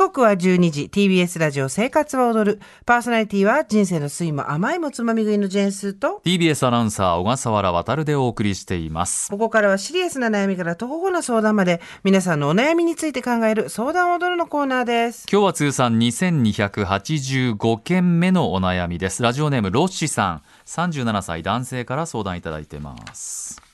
刻は12時。TBS ラジオ生活は踊る。パーソナリティは人生の酸いも甘いもつまみ食いのジェーンスーと TBS アナウンサー小笠原渉でお送りしています。ここからはシリアスな悩みから徒歩な相談まで皆さんのお悩みについて考える相談を踊るのコーナーです。今日は通算2285件目のお悩みです。ラジオネームロッシさん。37歳男性から相談いただいてます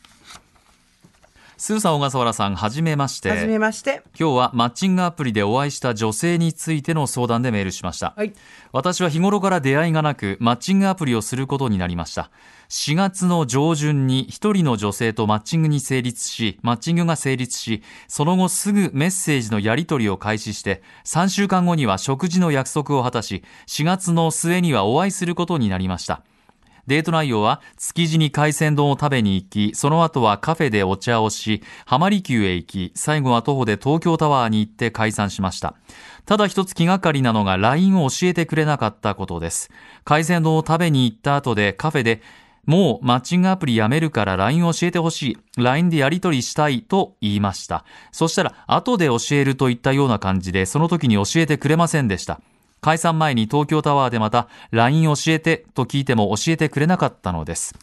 スーさん小笠原さんはじめまして。はじめまして。今日はマッチングアプリでお会いした女性についての相談でメールしました、はい。私は日頃から出会いがなくマッチングアプリをすることになりました。4月の上旬に一人の女性とマッチングに成立しマッチングが成立しその後すぐメッセージのやり取りを開始して3週間後には食事の約束を果たし4月の末にはお会いすることになりましたデート内容は築地に海鮮丼を食べに行き、その後はカフェでお茶をし、浜離宮へ行き、最後は徒歩で東京タワーに行って解散しました。ただ一つ気がかりなのが LINE を教えてくれなかったことです。海鮮丼を食べに行った後でカフェでもうマッチングアプリやめるから LINE を教えてほしい。LINE でやり取りしたいと言いました。そしたら後で教えるといったような感じでその時に教えてくれませんでした。解散前に東京タワーでまた LINE 教えてと聞いても教えてくれなかったのです。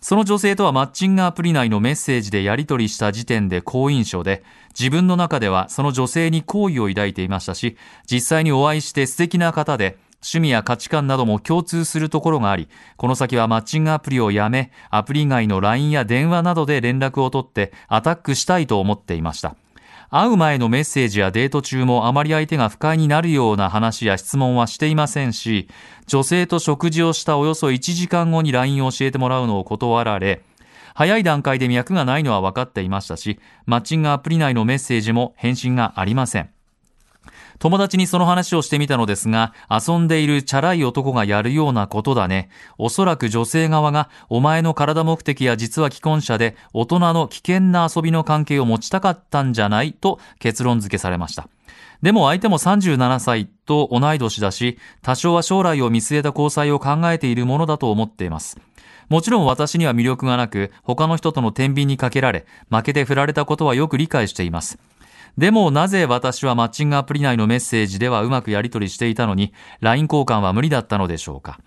その女性とはマッチングアプリ内のメッセージでやり取りした時点で好印象で、自分の中ではその女性に好意を抱いていましたし、実際にお会いして素敵な方で、趣味や価値観なども共通するところがあり、この先はマッチングアプリをやめ、アプリ外の LINE や電話などで連絡を取ってアタックしたいと思っていました。会う前のメッセージやデート中もあまり相手が不快になるような話や質問はしていませんし、女性と食事をしたおよそ1時間後に LINE を教えてもらうのを断られ、早い段階で脈がないのは分かっていましたし、マッチングアプリ内のメッセージも返信がありません。友達にその話をしてみたのですが、遊んでいるチャラい男がやるようなことだね。おそらく女性側が、お前の体目的や実は既婚者で、大人の危険な遊びの関係を持ちたかったんじゃない？と結論付けされました。でも相手も37歳と同い年だし、多少は将来を見据えた交際を考えているものだと思っています。もちろん私には魅力がなく、他の人との天秤にかけられ、負けて振られたことはよく理解しています。でもなぜ私はマッチングアプリ内のメッセージではうまくやり取りしていたのに、LINE 交換は無理だったのでしょうか？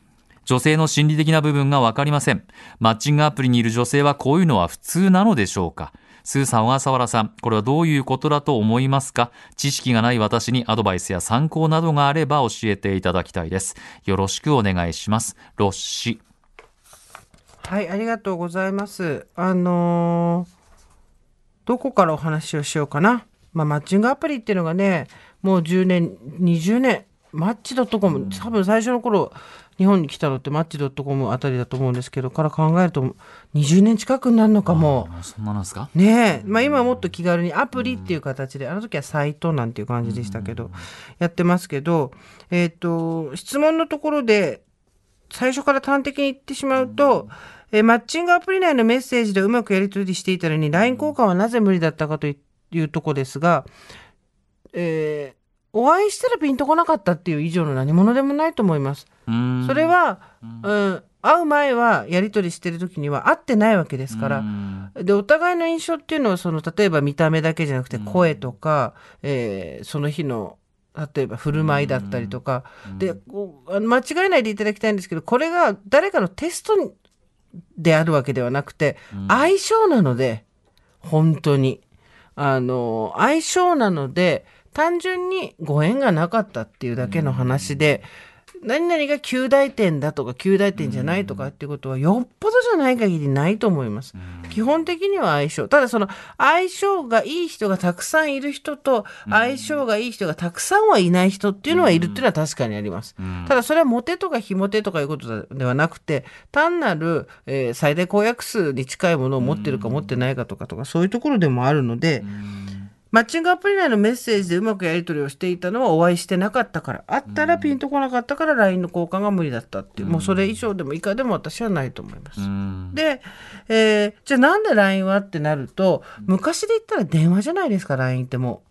女性の心理的な部分がわかりません。マッチングアプリにいる女性はこういうのは普通なのでしょうか？スーさん、小笠原さん、これはどういうことだと思いますか？知識がない私にアドバイスや参考などがあれば教えていただきたいです。よろしくお願いします。ロッシ。はいありがとうございますあのーどこからお話をしようかな？まあマッチングアプリっていうのがねもう10年20年マッチ .com 多分最初の頃日本に来たのってマッチ .com あたりだと思うんですけどから考えると20年近くになるのかも。あそんななんですか？ねえ、まあ、今はもっと気軽にアプリっていう形で、あの時はサイトなんていう感じでしたけど、やってますけど、えっ、と、質問のところで、最初から端的に言ってしまうと、えーマッチングアプリ内のメッセージでうまくやり取りしていたのに、LINE 交換はなぜ無理だったかというとこですが、えーお会いしたらピンとこなかったっていう以上の何者でもないと思います。それは、うん、会う前はやり取りしてる時には会ってないわけですから、でお互いの印象っていうのはその例えば見た目だけじゃなくて声とか、えーその日の例えば振る舞いだったりとか、で間違えないでいただきたいんですけどこれが誰かのテストにであるわけではなくて、相性なので本当にあの相性なので単純にご縁がなかったっていうだけの話で、何々が9大点だとか9大点じゃないとかっていうことはよっぽどじゃない限りないと思います。基本的には相性。ただその相性がいい人がたくさんいる人と相性がいい人がたくさんはいない人っていうのはいるっていうのは確かにあります。ただそれはモテとか非モテとかいうことではなくて単なる、えー最大公約数に近いものを持ってるか持ってないかとかとかそういうところでもあるので、マッチングアプリ内のメッセージでうまくやり取りをしていたのはお会いしてなかったから、あったらピンとこなかったから LINE の交換が無理だったっていう、もうそれ以上でも以下でも私はないと思います。うん。で、えーじゃあなんで LINE はってなると、昔で言ったら電話じゃないですか、LINE ってもう。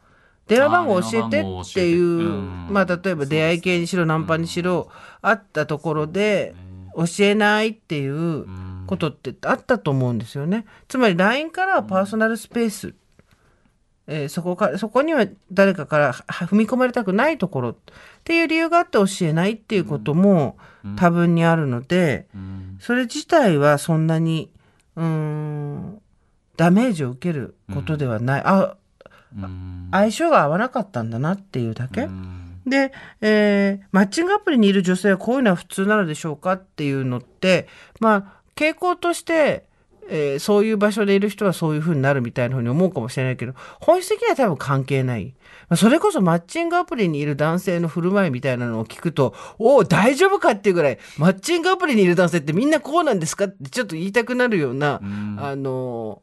電話番号教えてっていう、うん。まあ例えば出会い系にしろ、ナンパにしろ、あったところで教えないっていうことってあったと思うんですよね。つまり LINE からはパーソナルスペース。えーそこかそこには誰かからは踏み込まれたくないところっていう理由があって教えないっていうことも多分にあるので、うん。それ自体はそんなにうーんダメージを受けることではない、あうん。相性が合わなかったんだなっていうだけ、うん。で、えーマッチングアプリにいる女性はこういうのは普通なのでしょうかっていうのってまあ傾向として、えーそういう場所でいる人はそういう風になるみたいな風に思うかもしれないけど本質的には多分関係ない。まあそれこそマッチングアプリにいる男性の振る舞いみたいなのを聞くと、おお、大丈夫かっていうぐらい、マッチングアプリにいる男性ってみんなこうなんですかってちょっと言いたくなるような、うんあの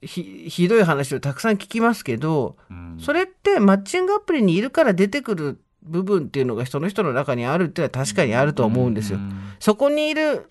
ひ、ひどい話をたくさん聞きますけど、うんそれってマッチングアプリにいるから出てくる部分っていうのがその人の中にあるっていうのは確かにあるとは思うんですよ。うんそこにいる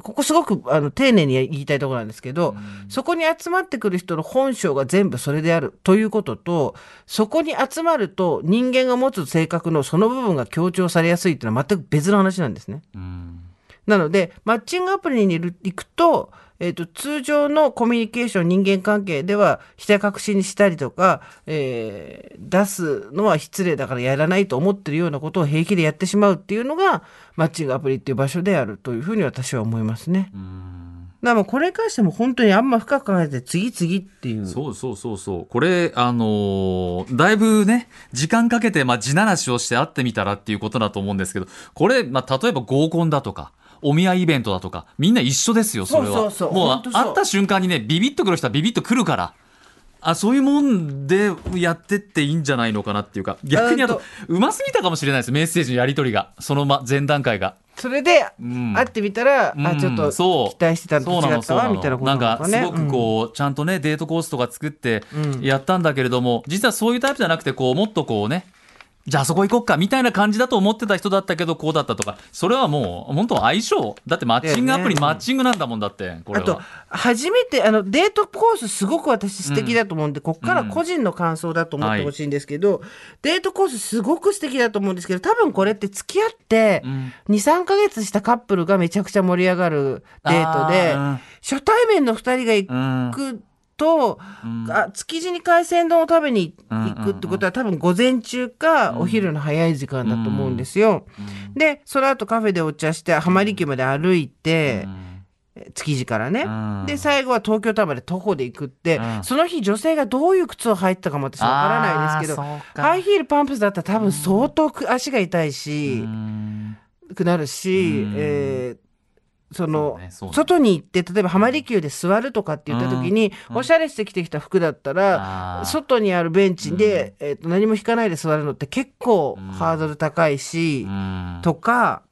ここすごくあの丁寧に言いたいところなんですけど、そこに集まってくる人の本性が全部それであるということとそこに集まると人間が持つ性格のその部分が強調されやすいっていうのは全く別の話なんですね。うんなので、マッチングアプリにいる行くと、えっ、と、通常のコミュニケーション、人間関係では、ひた隠しにしたりとか、えー出すのは失礼だからやらないと思ってるようなことを平気でやってしまうっていうのが、マッチングアプリっていう場所であるというふうに私は思いますね。うんだからこれに関しても本当にあんま深く考えて、次々っていう。そうそうそうそう。これ、あのーだいぶね、時間かけて、まあ、地ならしをして会ってみたらっていうことだと思うんですけど、これ、まあ、例えば合コンだとか、お見合いイベントだとか、みんな一緒ですよ、それは。そうそうそうもう、会った瞬間にね、ビビッとくる人はビビッとくるから。あ、そういうもんでやってっていいんじゃないのかなっていうか、逆にあとあ、うますぎたかもしれないです、メッセージのやり取りが。そのま、前段階が。それで、うん会ってみたら、あ、ちょっうんとそう期待してたのと違ったわ、みたいなことなね。なんかすごくこう、ちゃんとねデートコースとか作ってうんやったんだけれども、実はそういうタイプじゃなくてこうもっとこうねじゃあそこ行こっかみたいな感じだと思ってた人だったけどこうだったとか。それはもう本当相性だってマッチングアプリ、マッチングなんだもんだってこれは。あと、初めて、あの、デートコースすごく私素敵だと思うんで、こっから個人の感想だと思ってほしいんですけど、デートコースすごく素敵だと思うんですけど、多分これって付き合って、うん。2、3ヶ月したカップルがめちゃくちゃ盛り上がるデートで、あ初対面の2人が行ーくと、うん。あ築地に海鮮丼を食べにうん行くってことは多分午前中かお昼の早い時間だと思うんですよ。で、その後カフェでお茶して浜離宮まで歩いて、築地からね、うん。で最後は東京タワーまで徒歩で行くって、うん。その日女性がどういう靴を履いてたかも私わからないですけどハイヒールパンプスだったら多分相当く足が痛いし、うん。くなるし、うん。えーその外に行って例えば浜離宮で座るとかって言った時に、おしゃれして着てきた服だったら、外にあるベンチで、えーと何も引かないで座るのって結構うん。ハードル高いし、うん。とか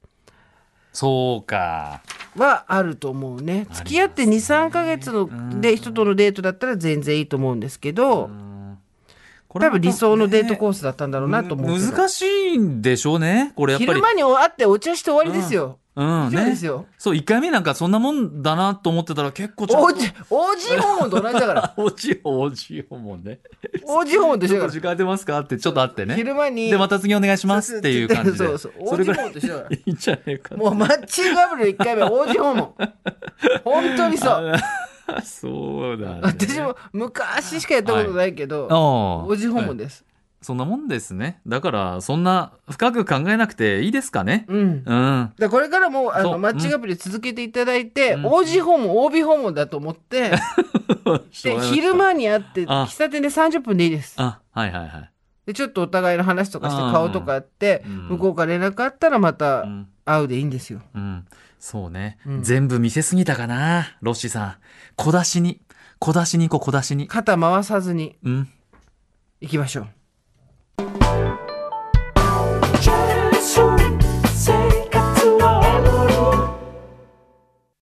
そうか。はあると思うね。付き合って2、3ヶ月ので人とのデートだったら全然いいと思うんですけど、こ多分理想のデートコーースだったんだろうなと思う。難しいんでしょうねこれやっぱり昼間に会ってお茶して終わりですよ。うん以上ですよ。そう1回目なんかそんなもんだなと思ってたら結構ちょっと王子、王子訪問と同じだから。おじおじおもんね王子訪問と一緒だかちょっと時間出ますかってちょっとあってら。ね昼間に。でまた次お願いしますっていう感じでそうそう。王子訪問と一緒だから。いいんじゃねえかなもうマッチングアプリの1回目は王子訪問。本当にそう。あ そうだね。私も昔しかやったことないけど、ああ。王子訪問です。そんなもんですね。だからそんな深く考えなくていいですかね。うん。うん。これからもあのマッチングアプリ続けていただいて、うん。OG 訪問 OB 訪問だと思って、で昼間に会ってあ。喫茶店で30分でいいです。あはいはいはい。でちょっとお互いの話とかしてうん。顔とかあって、うん。向こうから連絡あったらまたうん会うでいいんですよ。うん。そうね。うん、全部見せすぎたかな、ロッシーさん。小出しに。小出しに行こう、小出しに。肩回さずに。うん。行きましょう。